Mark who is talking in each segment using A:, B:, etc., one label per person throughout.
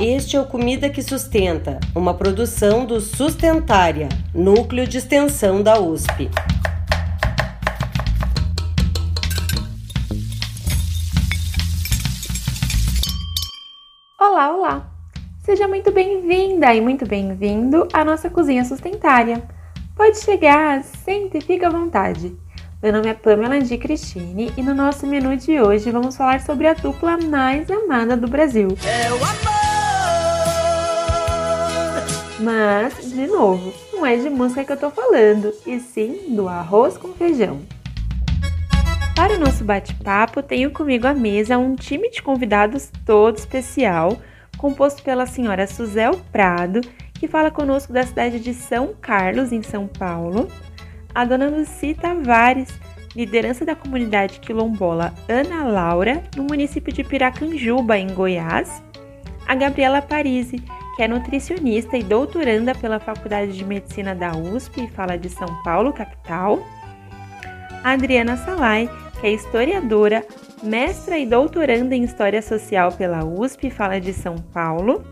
A: Este é o Comida que Sustenta, uma produção do Sustentária, núcleo de extensão da USP.
B: Olá, olá! Seja muito bem-vinda e muito bem-vindo à nossa cozinha sustentária. Pode chegar, sente e fique à vontade. Meu nome é Pamela de Cristine e no nosso menu de hoje vamos falar sobre a dupla mais amada do Brasil. É o amor! Mas, de novo, não é de música que eu tô falando, e sim do arroz com feijão. Para o nosso bate-papo, tenho comigo à mesa um time de convidados todo especial, composto pela senhora Suzel Prado, que fala conosco da cidade de São Carlos, em São Paulo, a dona Luci Tavares, liderança da comunidade quilombola Ana Laura, no município de Piracanjuba, em Goiás, a Gabriela Parisi, que é nutricionista e doutoranda pela Faculdade de Medicina da USP e fala de São Paulo, capital. A Adriana Salai, que é historiadora, mestra e doutoranda em História Social pela USP e fala de São Paulo.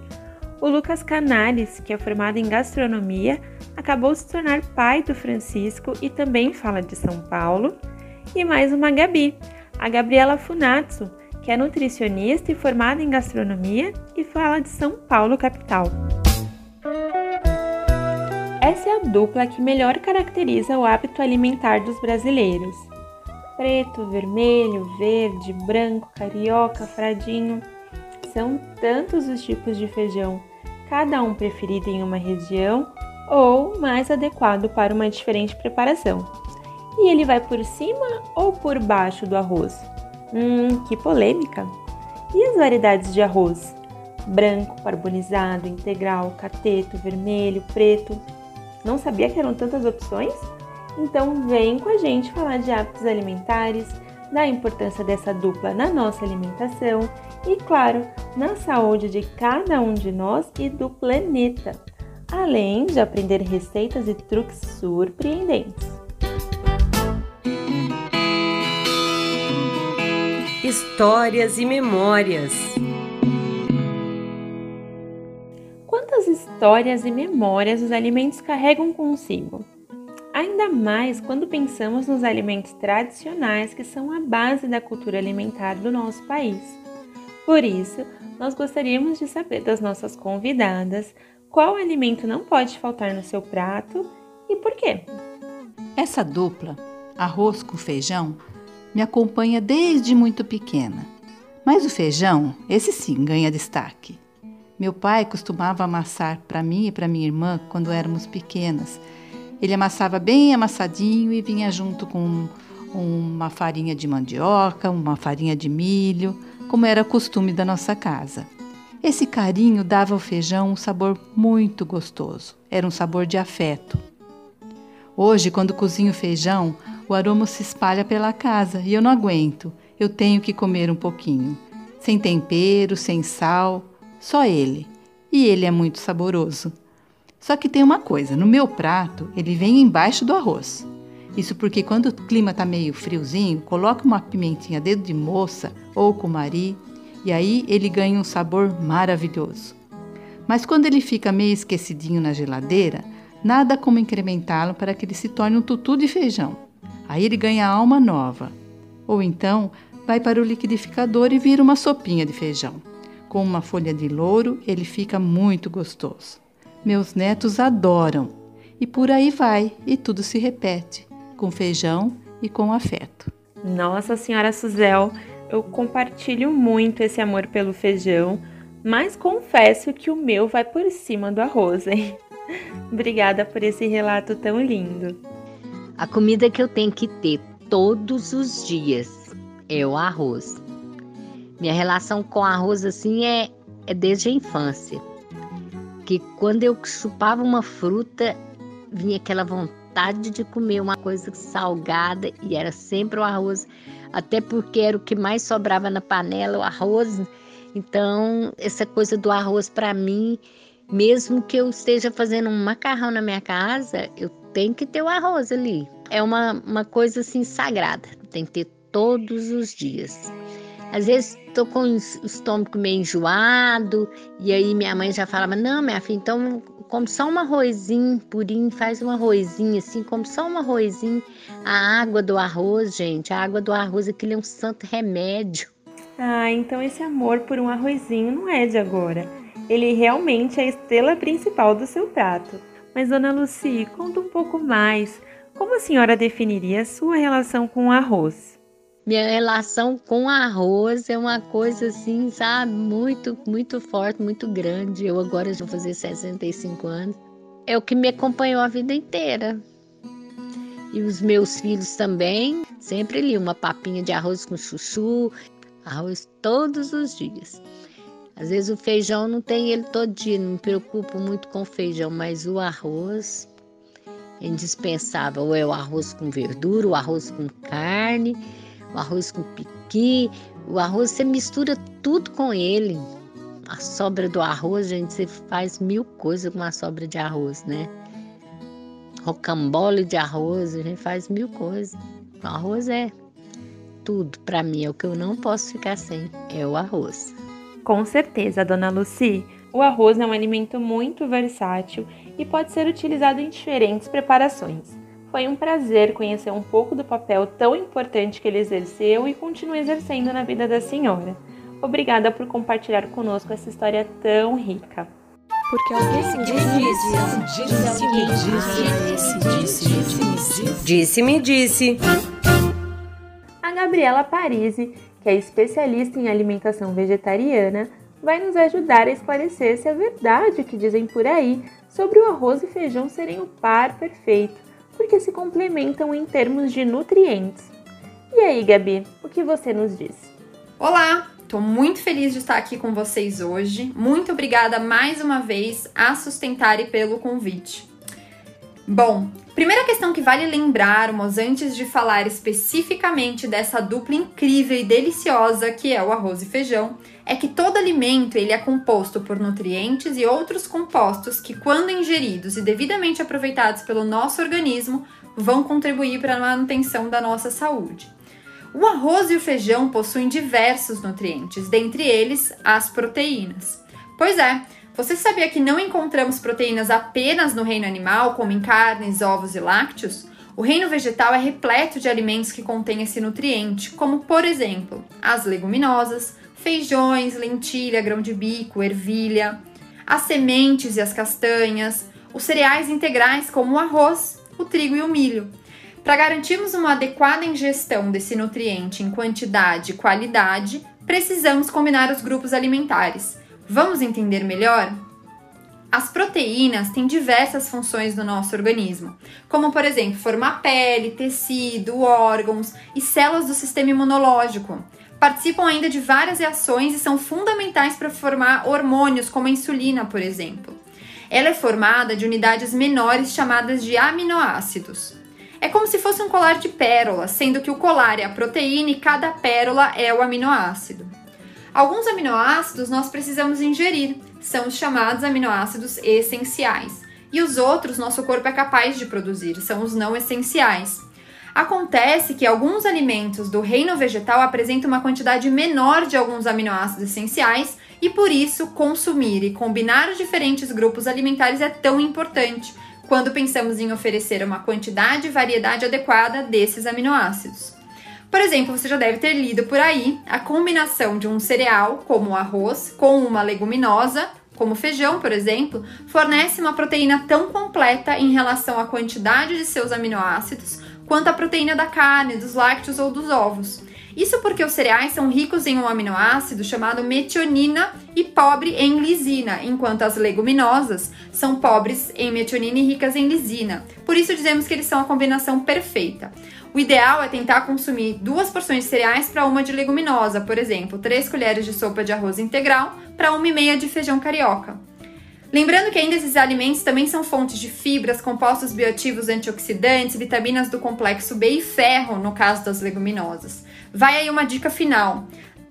B: O Lucas Canales, que é formado em gastronomia, acabou se tornar pai do Francisco e também fala de São Paulo. E mais uma Gabi, a Gabriela Funatsu, que é nutricionista e formada em gastronomia e fala de São Paulo, capital. Essa é a dupla que melhor caracteriza o hábito alimentar dos brasileiros. Preto, vermelho, verde, branco, carioca, fradinho. São tantos os tipos de feijão, cada um preferido em uma região ou mais adequado para uma diferente preparação. E ele vai por cima ou por baixo do arroz? Hum, que polêmica! E as variedades de arroz? Branco, carbonizado, integral, cateto, vermelho, preto. Não sabia que eram tantas opções? Então vem com a gente falar de hábitos alimentares, da importância dessa dupla na nossa alimentação e, claro, na saúde de cada um de nós e do planeta, além de aprender receitas e truques surpreendentes.
A: histórias e memórias.
B: Quantas histórias e memórias os alimentos carregam consigo? Ainda mais quando pensamos nos alimentos tradicionais que são a base da cultura alimentar do nosso país. Por isso, nós gostaríamos de saber das nossas convidadas qual alimento não pode faltar no seu prato e por quê.
C: Essa dupla, arroz com feijão, me acompanha desde muito pequena. Mas o feijão, esse sim, ganha destaque. Meu pai costumava amassar para mim e para minha irmã quando éramos pequenas. Ele amassava bem amassadinho e vinha junto com uma farinha de mandioca, uma farinha de milho, como era costume da nossa casa. Esse carinho dava ao feijão um sabor muito gostoso. Era um sabor de afeto. Hoje, quando cozinho feijão, o aroma se espalha pela casa e eu não aguento. Eu tenho que comer um pouquinho. Sem tempero, sem sal, só ele. E ele é muito saboroso. Só que tem uma coisa: no meu prato, ele vem embaixo do arroz. Isso porque quando o clima está meio friozinho, coloca uma pimentinha dedo de moça ou cumari e aí ele ganha um sabor maravilhoso. Mas quando ele fica meio esquecidinho na geladeira, nada como incrementá-lo para que ele se torne um tutu de feijão. Aí ele ganha alma nova. Ou então vai para o liquidificador e vira uma sopinha de feijão. Com uma folha de louro, ele fica muito gostoso. Meus netos adoram. E por aí vai, e tudo se repete, com feijão e com afeto.
B: Nossa Senhora Suzel, eu compartilho muito esse amor pelo feijão, mas confesso que o meu vai por cima do arroz, hein? Obrigada por esse relato tão lindo.
D: A comida que eu tenho que ter todos os dias é o arroz. Minha relação com arroz assim é, é desde a infância. Que quando eu chupava uma fruta, vinha aquela vontade de comer uma coisa salgada e era sempre o arroz, até porque era o que mais sobrava na panela, o arroz. Então, essa coisa do arroz para mim, mesmo que eu esteja fazendo um macarrão na minha casa, eu tem que ter o arroz ali. É uma, uma coisa assim sagrada, tem que ter todos os dias. Às vezes tô com o estômago meio enjoado, e aí minha mãe já falava: Não, minha filha, então come só um arrozinho purinho, faz um arrozinho assim, come só um arrozinho. A água do arroz, gente, a água do arroz, aquilo é um santo remédio.
B: Ah, então esse amor por um arrozinho não é de agora. Ele realmente é a estrela principal do seu prato. Mas, dona Lucy, conta um pouco mais. Como a senhora definiria a sua relação com o arroz?
D: Minha relação com arroz é uma coisa assim, sabe, muito, muito forte, muito grande. Eu agora já vou fazer 65 anos. É o que me acompanhou a vida inteira. E os meus filhos também, sempre ali uma papinha de arroz com chuchu, arroz todos os dias. Às vezes o feijão não tem ele todo dia, não me preocupo muito com feijão, mas o arroz é indispensável. Ou é o arroz com verdura, o arroz com carne o arroz com piqui. O arroz você mistura tudo com ele. A sobra do arroz, gente, você faz mil coisas com a sobra de arroz, né? Rocambole de arroz, a gente faz mil coisas. O arroz é tudo para mim, é o que eu não posso ficar sem, é o arroz.
B: Com certeza, dona Lucy. O arroz é um alimento muito versátil e pode ser utilizado em diferentes preparações. Foi um prazer conhecer um pouco do papel tão importante que ele exerceu e continua exercendo na vida da senhora. Obrigada por compartilhar conosco essa história tão rica.
A: Porque alguém disse, disse-me disse.
B: A Gabriela Parisi, que é especialista em alimentação vegetariana, vai nos ajudar a esclarecer se é verdade o que dizem por aí sobre o arroz e feijão serem o par perfeito porque se complementam em termos de nutrientes. E aí, Gabi, o que você nos diz?
E: Olá, estou muito feliz de estar aqui com vocês hoje. Muito obrigada mais uma vez a Sustentare pelo convite. Bom, primeira questão que vale lembrarmos antes de falar especificamente dessa dupla incrível e deliciosa que é o arroz e feijão é que todo alimento ele é composto por nutrientes e outros compostos que, quando ingeridos e devidamente aproveitados pelo nosso organismo, vão contribuir para a manutenção da nossa saúde. O arroz e o feijão possuem diversos nutrientes, dentre eles as proteínas. Pois é, você sabia que não encontramos proteínas apenas no reino animal, como em carnes, ovos e lácteos? O reino vegetal é repleto de alimentos que contêm esse nutriente, como por exemplo as leguminosas, feijões, lentilha, grão de bico, ervilha, as sementes e as castanhas, os cereais integrais como o arroz, o trigo e o milho. Para garantirmos uma adequada ingestão desse nutriente em quantidade e qualidade, precisamos combinar os grupos alimentares. Vamos entender melhor? As proteínas têm diversas funções no nosso organismo, como por exemplo formar pele, tecido, órgãos e células do sistema imunológico participam ainda de várias reações e são fundamentais para formar hormônios, como a insulina, por exemplo. Ela é formada de unidades menores chamadas de aminoácidos. É como se fosse um colar de pérolas, sendo que o colar é a proteína e cada pérola é o aminoácido. Alguns aminoácidos nós precisamos ingerir, são os chamados aminoácidos essenciais, e os outros nosso corpo é capaz de produzir, são os não essenciais. Acontece que alguns alimentos do reino vegetal apresentam uma quantidade menor de alguns aminoácidos essenciais e por isso consumir e combinar os diferentes grupos alimentares é tão importante quando pensamos em oferecer uma quantidade e variedade adequada desses aminoácidos. Por exemplo, você já deve ter lido por aí a combinação de um cereal, como o arroz, com uma leguminosa, como feijão, por exemplo, fornece uma proteína tão completa em relação à quantidade de seus aminoácidos quanto a proteína da carne, dos lácteos ou dos ovos. Isso porque os cereais são ricos em um aminoácido chamado metionina e pobre em lisina, enquanto as leguminosas são pobres em metionina e ricas em lisina. Por isso dizemos que eles são a combinação perfeita. O ideal é tentar consumir duas porções de cereais para uma de leguminosa, por exemplo, três colheres de sopa de arroz integral para uma e meia de feijão carioca. Lembrando que ainda esses alimentos também são fontes de fibras, compostos bioativos antioxidantes, vitaminas do complexo B e ferro, no caso das leguminosas. Vai aí uma dica final.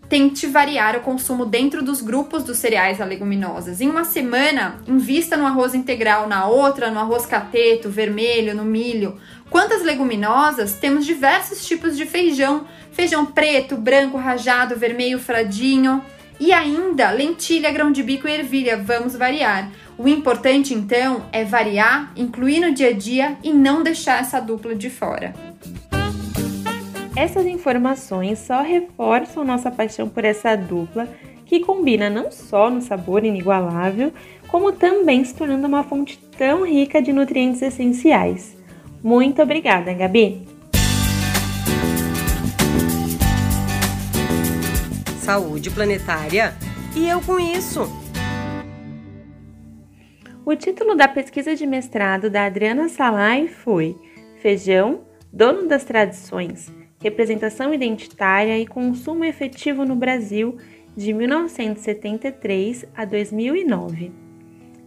E: Tente variar o consumo dentro dos grupos dos cereais a leguminosas. Em uma semana, invista no arroz integral, na outra, no arroz cateto, vermelho, no milho. Quantas leguminosas, temos diversos tipos de feijão. feijão preto, branco, rajado, vermelho, fradinho e ainda lentilha, grão de bico e ervilha. Vamos variar. O importante então é variar, incluir no dia a dia e não deixar essa dupla de fora.
B: Essas informações só reforçam nossa paixão por essa dupla que combina não só no sabor inigualável, como também se tornando uma fonte tão rica de nutrientes essenciais. Muito obrigada, Gabi!
A: Saúde planetária e eu com isso.
B: O título da pesquisa de mestrado da Adriana Salai foi Feijão, Dono das Tradições, Representação Identitária e Consumo Efetivo no Brasil de 1973 a 2009.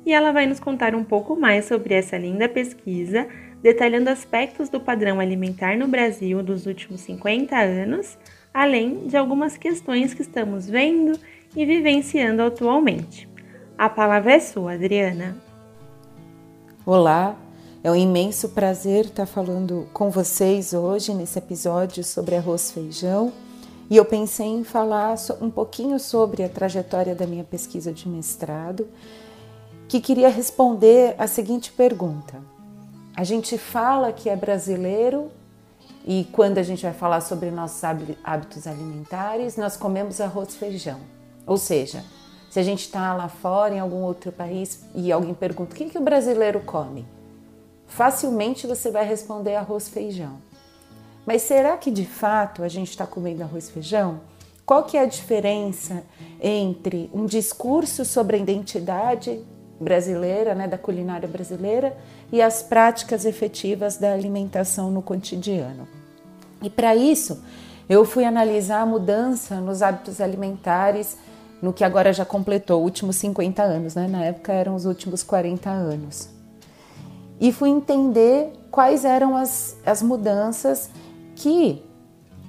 B: E ela vai nos contar um pouco mais sobre essa linda pesquisa, detalhando aspectos do padrão alimentar no Brasil dos últimos 50 anos, além de algumas questões que estamos vendo e vivenciando atualmente. A palavra é sua, Adriana.
F: Olá, é um imenso prazer estar falando com vocês hoje nesse episódio sobre arroz feijão e eu pensei em falar um pouquinho sobre a trajetória da minha pesquisa de mestrado, que queria responder a seguinte pergunta: a gente fala que é brasileiro e quando a gente vai falar sobre nossos hábitos alimentares, nós comemos arroz feijão. Ou seja, se a gente está lá fora, em algum outro país, e alguém pergunta o que, que o brasileiro come, facilmente você vai responder arroz feijão. Mas será que de fato a gente está comendo arroz e feijão? Qual que é a diferença entre um discurso sobre a identidade brasileira, né, da culinária brasileira, e as práticas efetivas da alimentação no cotidiano? E para isso, eu fui analisar a mudança nos hábitos alimentares no que agora já completou, últimos 50 anos, né? Na época eram os últimos 40 anos. E fui entender quais eram as, as mudanças que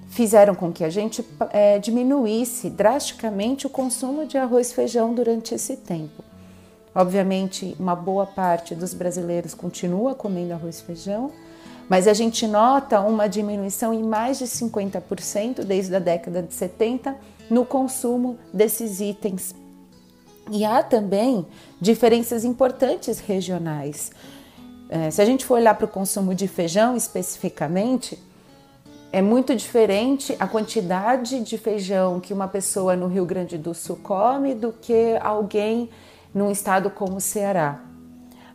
F: fizeram com que a gente é, diminuísse drasticamente o consumo de arroz e feijão durante esse tempo. Obviamente, uma boa parte dos brasileiros continua comendo arroz e feijão, mas a gente nota uma diminuição em mais de 50% desde a década de 70 no consumo desses itens. E há também diferenças importantes regionais. É, se a gente for olhar para o consumo de feijão especificamente, é muito diferente a quantidade de feijão que uma pessoa no Rio Grande do Sul come do que alguém num estado como o Ceará.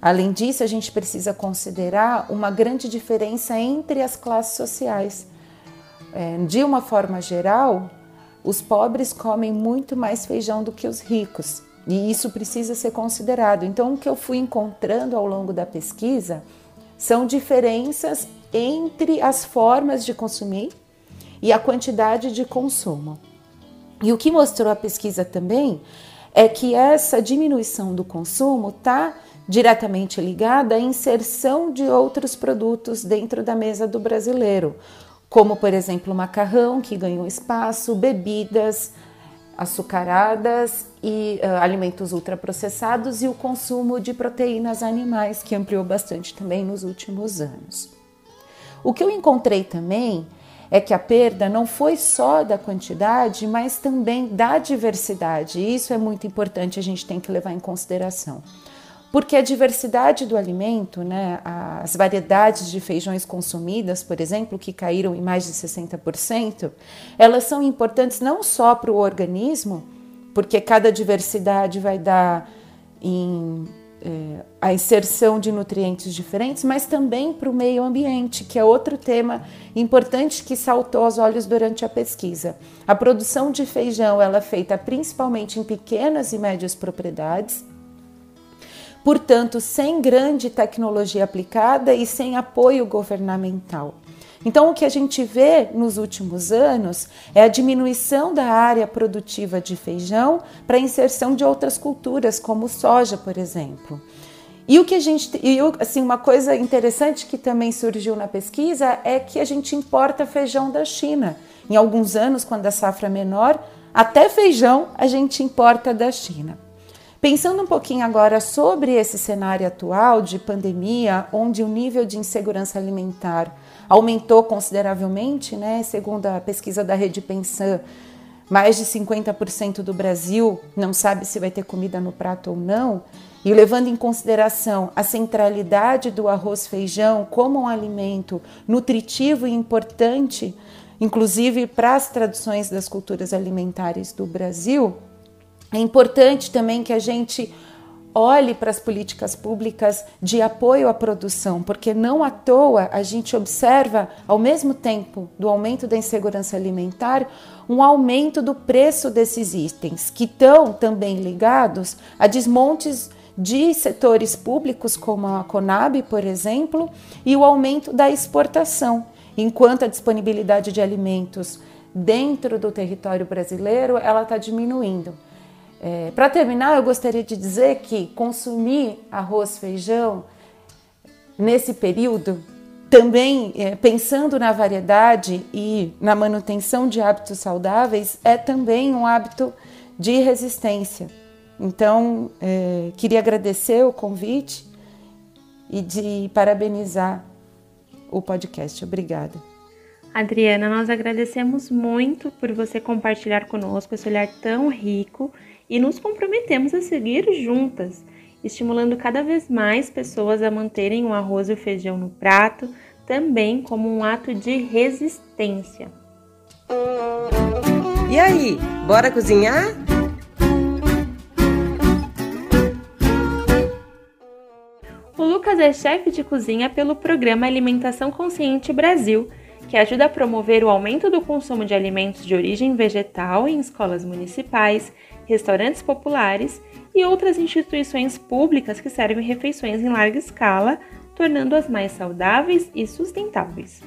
F: Além disso, a gente precisa considerar uma grande diferença entre as classes sociais. É, de uma forma geral, os pobres comem muito mais feijão do que os ricos, e isso precisa ser considerado. Então, o que eu fui encontrando ao longo da pesquisa são diferenças entre as formas de consumir e a quantidade de consumo. E o que mostrou a pesquisa também é que essa diminuição do consumo está diretamente ligada à inserção de outros produtos dentro da mesa do brasileiro, como por exemplo o macarrão, que ganhou espaço, bebidas açucaradas e uh, alimentos ultraprocessados e o consumo de proteínas animais, que ampliou bastante também nos últimos anos. O que eu encontrei também é que a perda não foi só da quantidade, mas também da diversidade. E isso é muito importante, a gente tem que levar em consideração. Porque a diversidade do alimento, né, as variedades de feijões consumidas, por exemplo, que caíram em mais de 60%, elas são importantes não só para o organismo, porque cada diversidade vai dar em é, a inserção de nutrientes diferentes, mas também para o meio ambiente, que é outro tema importante que saltou aos olhos durante a pesquisa. A produção de feijão ela é feita principalmente em pequenas e médias propriedades, portanto, sem grande tecnologia aplicada e sem apoio governamental. Então, o que a gente vê nos últimos anos é a diminuição da área produtiva de feijão para a inserção de outras culturas, como soja, por exemplo. E o que a gente, e assim, uma coisa interessante que também surgiu na pesquisa é que a gente importa feijão da China. Em alguns anos, quando a safra é menor, até feijão a gente importa da China. Pensando um pouquinho agora sobre esse cenário atual de pandemia, onde o nível de insegurança alimentar aumentou consideravelmente, né? Segundo a pesquisa da Rede Pensan, mais de 50% do Brasil não sabe se vai ter comida no prato ou não. E levando em consideração a centralidade do arroz feijão como um alimento nutritivo e importante, inclusive para as traduções das culturas alimentares do Brasil, é importante também que a gente olhe para as políticas públicas de apoio à produção, porque não à toa a gente observa, ao mesmo tempo do aumento da insegurança alimentar, um aumento do preço desses itens, que estão também ligados a desmontes de setores públicos, como a Conab, por exemplo, e o aumento da exportação, enquanto a disponibilidade de alimentos dentro do território brasileiro ela está diminuindo. É, Para terminar, eu gostaria de dizer que consumir arroz, feijão nesse período, também é, pensando na variedade e na manutenção de hábitos saudáveis, é também um hábito de resistência. Então, é, queria agradecer o convite e de parabenizar o podcast. Obrigada.
B: Adriana, nós agradecemos muito por você compartilhar conosco esse olhar tão rico e nos comprometemos a seguir juntas, estimulando cada vez mais pessoas a manterem o arroz e o feijão no prato, também como um ato de resistência.
A: E aí, bora cozinhar?
B: O Lucas é chefe de cozinha pelo programa Alimentação Consciente Brasil, que ajuda a promover o aumento do consumo de alimentos de origem vegetal em escolas municipais restaurantes populares e outras instituições públicas que servem refeições em larga escala, tornando-as mais saudáveis e sustentáveis.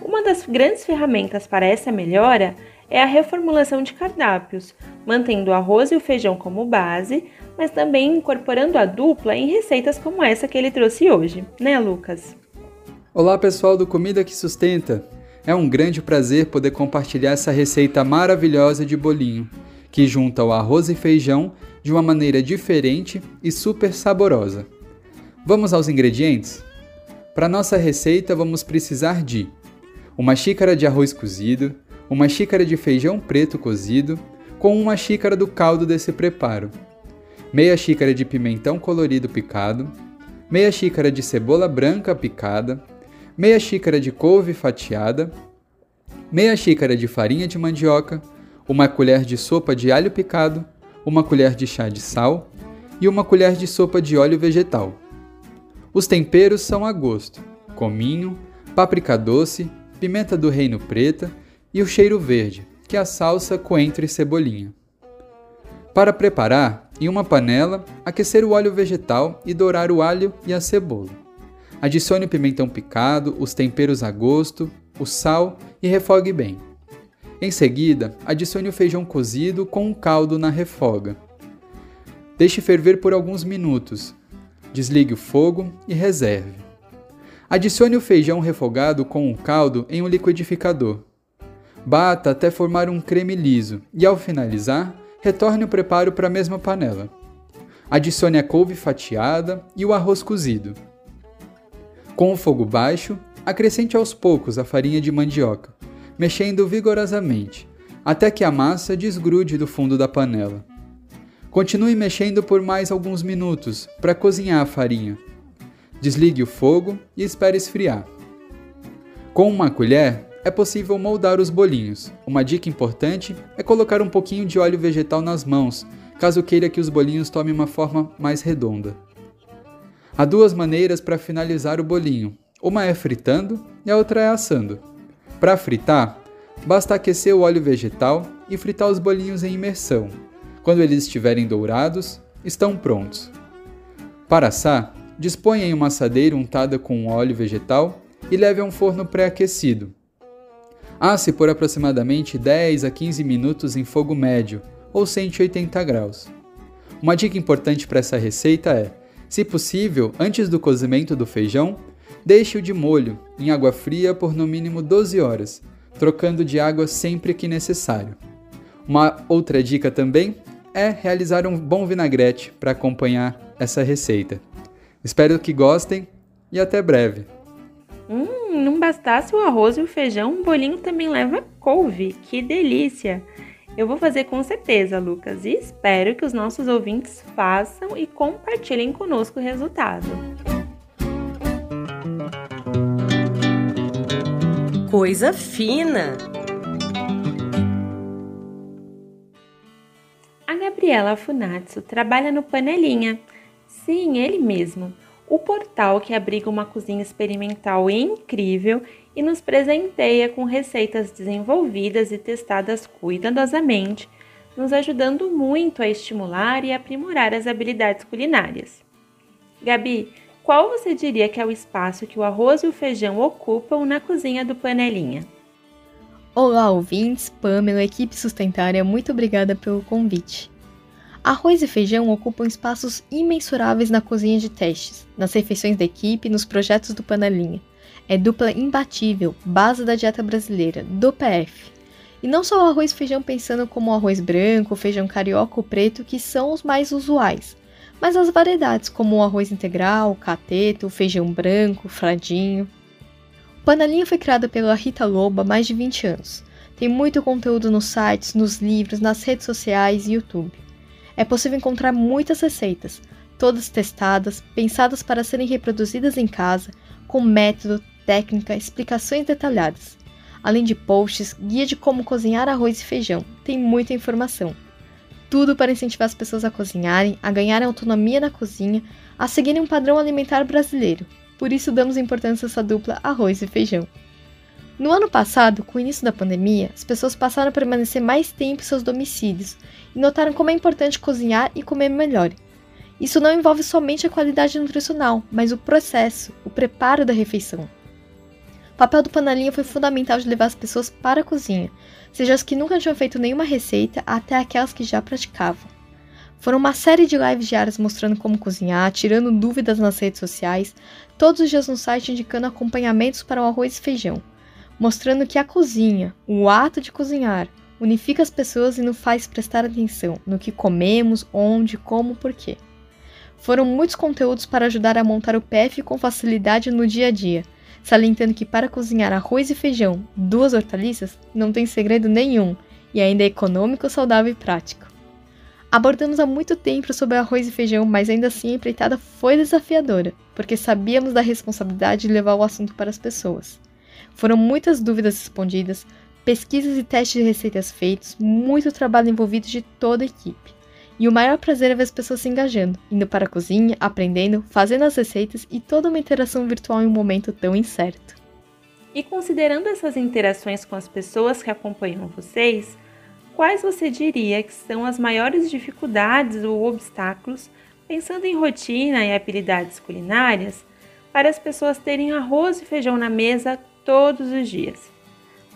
B: Uma das grandes ferramentas para essa melhora é a reformulação de cardápios, mantendo o arroz e o feijão como base, mas também incorporando a dupla em receitas como essa que ele trouxe hoje, né, Lucas?
G: Olá, pessoal do Comida que Sustenta! É um grande prazer poder compartilhar essa receita maravilhosa de bolinho que junta o arroz e feijão de uma maneira diferente e super saborosa. Vamos aos ingredientes? Para nossa receita, vamos precisar de uma xícara de arroz cozido, uma xícara de feijão preto cozido, com uma xícara do caldo desse preparo, meia xícara de pimentão colorido picado, meia xícara de cebola branca picada, meia xícara de couve fatiada, meia xícara de farinha de mandioca, uma colher de sopa de alho picado, uma colher de chá de sal e uma colher de sopa de óleo vegetal. Os temperos são a gosto: cominho, páprica doce, pimenta do reino preta e o cheiro verde, que é a salsa, coentro e cebolinha. Para preparar, em uma panela, aquecer o óleo vegetal e dourar o alho e a cebola. Adicione o pimentão picado, os temperos a gosto, o sal e refogue bem. Em seguida, adicione o feijão cozido com o caldo na refoga. Deixe ferver por alguns minutos. Desligue o fogo e reserve. Adicione o feijão refogado com o caldo em um liquidificador. Bata até formar um creme liso e, ao finalizar, retorne o preparo para a mesma panela. Adicione a couve fatiada e o arroz cozido. Com o fogo baixo, acrescente aos poucos a farinha de mandioca mexendo vigorosamente, até que a massa desgrude do fundo da panela. Continue mexendo por mais alguns minutos para cozinhar a farinha. Desligue o fogo e espere esfriar. Com uma colher, é possível moldar os bolinhos. Uma dica importante é colocar um pouquinho de óleo vegetal nas mãos, caso queira que os bolinhos tomem uma forma mais redonda. Há duas maneiras para finalizar o bolinho: uma é fritando e a outra é assando. Para fritar, basta aquecer o óleo vegetal e fritar os bolinhos em imersão. Quando eles estiverem dourados, estão prontos. Para assar, disponha em uma assadeira untada com óleo vegetal e leve a um forno pré-aquecido. Asse por aproximadamente 10 a 15 minutos em fogo médio ou 180 graus. Uma dica importante para essa receita é, se possível, antes do cozimento do feijão, Deixe-o de molho, em água fria por no mínimo 12 horas, trocando de água sempre que necessário. Uma outra dica também é realizar um bom vinagrete para acompanhar essa receita. Espero que gostem e até breve.
B: Hum, não bastasse o arroz e o feijão, o bolinho também leva couve. Que delícia! Eu vou fazer com certeza, Lucas, e espero que os nossos ouvintes façam e compartilhem conosco o resultado.
A: Coisa fina!
B: A Gabriela Funatsu trabalha no Panelinha. Sim, ele mesmo. O portal que abriga uma cozinha experimental incrível e nos presenteia com receitas desenvolvidas e testadas cuidadosamente, nos ajudando muito a estimular e aprimorar as habilidades culinárias. Gabi, qual você diria que é o espaço que o arroz e o feijão ocupam na cozinha do Panelinha?
H: Olá, ouvintes, Pamela, equipe sustentária, muito obrigada pelo convite. Arroz e feijão ocupam espaços imensuráveis na cozinha de testes, nas refeições da equipe e nos projetos do Panelinha é dupla imbatível, base da dieta brasileira, do PF. E não só o arroz e feijão pensando como o arroz branco, o feijão carioca ou preto, que são os mais usuais, mas as variedades como o arroz integral, cateto, feijão branco, fradinho. O Panelinha foi criado pela Rita Lobo há mais de 20 anos. Tem muito conteúdo nos sites, nos livros, nas redes sociais e YouTube. É possível encontrar muitas receitas, todas testadas, pensadas para serem reproduzidas em casa, com método, técnica, explicações detalhadas. Além de posts, guia de como cozinhar arroz e feijão. Tem muita informação. Tudo para incentivar as pessoas a cozinharem, a ganharem autonomia na cozinha, a seguirem um padrão alimentar brasileiro. Por isso damos importância a essa dupla arroz e feijão. No ano passado, com o início da pandemia, as pessoas passaram a permanecer mais tempo em seus domicílios e notaram como é importante cozinhar e comer melhor. Isso não envolve somente a qualidade nutricional, mas o processo, o preparo da refeição. O papel do panelinha foi fundamental de levar as pessoas para a cozinha, seja as que nunca tinham feito nenhuma receita até aquelas que já praticavam. Foram uma série de lives diárias mostrando como cozinhar, tirando dúvidas nas redes sociais, todos os dias no site indicando acompanhamentos para o arroz e feijão, mostrando que a cozinha, o ato de cozinhar, unifica as pessoas e nos faz prestar atenção no que comemos, onde, como, por quê. Foram muitos conteúdos para ajudar a montar o PF com facilidade no dia a dia salientando que para cozinhar arroz e feijão, duas hortaliças, não tem segredo nenhum e ainda é econômico, saudável e prático. Abordamos há muito tempo sobre arroz e feijão, mas ainda assim a empreitada foi desafiadora, porque sabíamos da responsabilidade de levar o assunto para as pessoas. Foram muitas dúvidas respondidas, pesquisas e testes de receitas feitos, muito trabalho envolvido de toda a equipe. E o maior prazer é ver as pessoas se engajando, indo para a cozinha, aprendendo, fazendo as receitas e toda uma interação virtual em um momento tão incerto.
B: E considerando essas interações com as pessoas que acompanham vocês, quais você diria que são as maiores dificuldades ou obstáculos, pensando em rotina e habilidades culinárias, para as pessoas terem arroz e feijão na mesa todos os dias?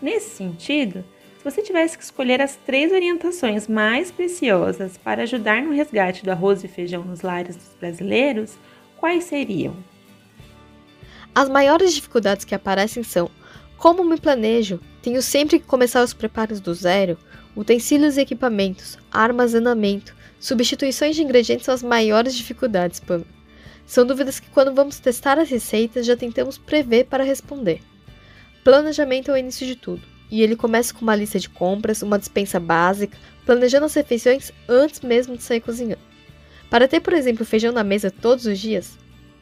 B: Nesse sentido, se você tivesse que escolher as três orientações mais preciosas para ajudar no resgate do arroz e feijão nos lares dos brasileiros, quais seriam?
H: As maiores dificuldades que aparecem são: como me planejo? Tenho sempre que começar os preparos do zero? Utensílios e equipamentos, armazenamento, substituições de ingredientes são as maiores dificuldades, Pam. São dúvidas que, quando vamos testar as receitas, já tentamos prever para responder. Planejamento é o início de tudo e ele começa com uma lista de compras, uma dispensa básica, planejando as refeições antes mesmo de sair cozinhando. Para ter, por exemplo, feijão na mesa todos os dias,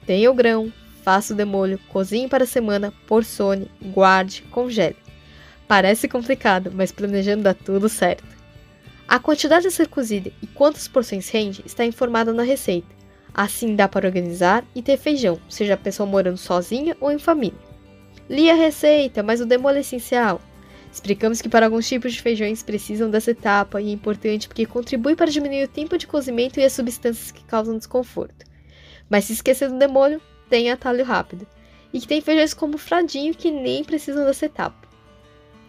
H: tenha o grão, faça o demolho, cozinhe para a semana, porcione, guarde, congele. Parece complicado, mas planejando dá tudo certo. A quantidade a ser cozida e quantas porções rende está informada na receita. Assim dá para organizar e ter feijão, seja a pessoa morando sozinha ou em família. Li a receita, mas o demolho é essencial. Explicamos que para alguns tipos de feijões precisam dessa etapa e é importante porque contribui para diminuir o tempo de cozimento e as substâncias que causam desconforto. Mas se esquecer do demolho, tem atalho rápido. E que tem feijões como fradinho que nem precisam dessa etapa.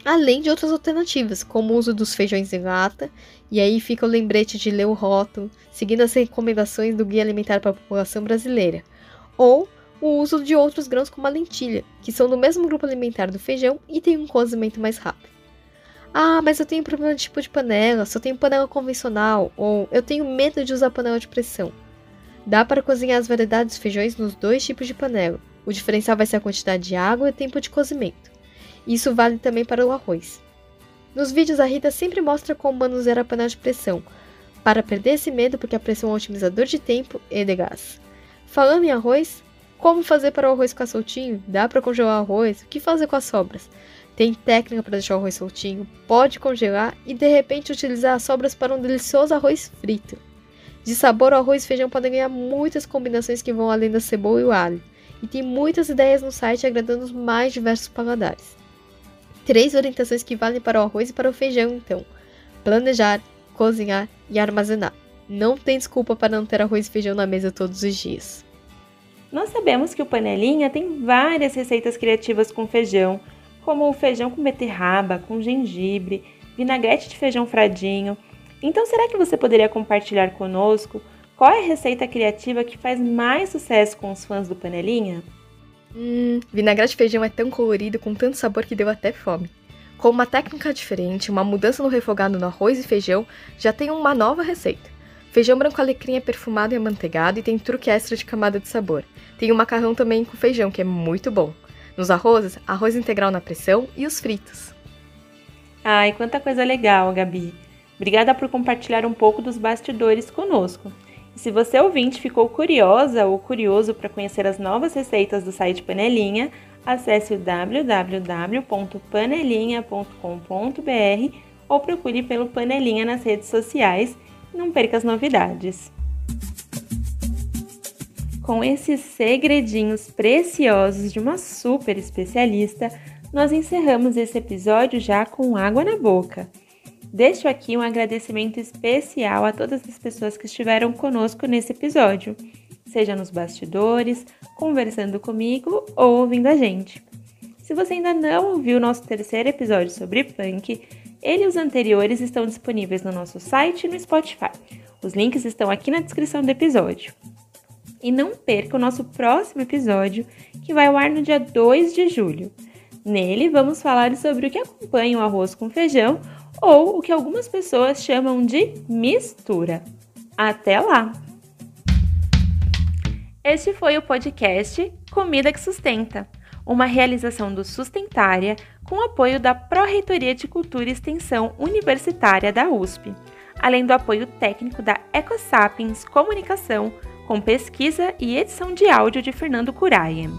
H: Além de outras alternativas, como o uso dos feijões em lata, e aí fica o lembrete de ler o rótulo, seguindo as recomendações do Guia Alimentar para a População Brasileira, ou o uso de outros grãos como a lentilha, que são do mesmo grupo alimentar do feijão e têm um cozimento mais rápido. Ah, mas eu tenho problema de tipo de panela, só tenho panela convencional, ou eu tenho medo de usar panela de pressão. Dá para cozinhar as variedades de feijões nos dois tipos de panela, O diferencial vai ser a quantidade de água e o tempo de cozimento. Isso vale também para o arroz. Nos vídeos a Rita sempre mostra como manusear a panela de pressão, para perder esse medo porque a pressão é um otimizador de tempo e de gás. Falando em arroz, como fazer para o arroz ficar soltinho? Dá para congelar o arroz? O que fazer com as sobras? Tem técnica para deixar o arroz soltinho, pode congelar e de repente utilizar as sobras para um delicioso arroz frito. De sabor, o arroz e feijão podem ganhar muitas combinações que vão além da cebola e o alho, e tem muitas ideias no site agradando os mais diversos paladares. Três orientações que valem para o arroz e para o feijão, então: planejar, cozinhar e armazenar. Não tem desculpa para não ter arroz e feijão na mesa todos os dias.
B: Nós sabemos que o Panelinha tem várias receitas criativas com feijão, como o feijão com beterraba, com gengibre, vinagrete de feijão fradinho. Então, será que você poderia compartilhar conosco qual é a receita criativa que faz mais sucesso com os fãs do Panelinha?
H: Hum, vinagrete de feijão é tão colorido, com tanto sabor que deu até fome. Com uma técnica diferente, uma mudança no refogado no arroz e feijão, já tem uma nova receita. Feijão branco alecrim é perfumado e amanteigado e tem truque extra de camada de sabor. Tem o macarrão também com feijão, que é muito bom. Nos arrozes, arroz integral na pressão e os fritos.
B: Ai, quanta coisa legal, Gabi. Obrigada por compartilhar um pouco dos bastidores conosco. E se você ouvinte ficou curiosa ou curioso para conhecer as novas receitas do site Panelinha, acesse o www.panelinha.com.br ou procure pelo Panelinha nas redes sociais não perca as novidades com esses segredinhos preciosos de uma super especialista, nós encerramos esse episódio já com água na boca. Deixo aqui um agradecimento especial a todas as pessoas que estiveram conosco nesse episódio, seja nos bastidores, conversando comigo ou ouvindo a gente. Se você ainda não ouviu o nosso terceiro episódio sobre punk, ele e os anteriores estão disponíveis no nosso site e no Spotify. Os links estão aqui na descrição do episódio. E não perca o nosso próximo episódio, que vai ao ar no dia 2 de julho. Nele, vamos falar sobre o que acompanha o arroz com feijão ou o que algumas pessoas chamam de mistura. Até lá! Este foi o podcast Comida que Sustenta, uma realização do Sustentária com apoio da Pró-Reitoria de Cultura e Extensão Universitária da USP, além do apoio técnico da EcoSapiens Comunicação com pesquisa e edição de áudio de Fernando Curaien.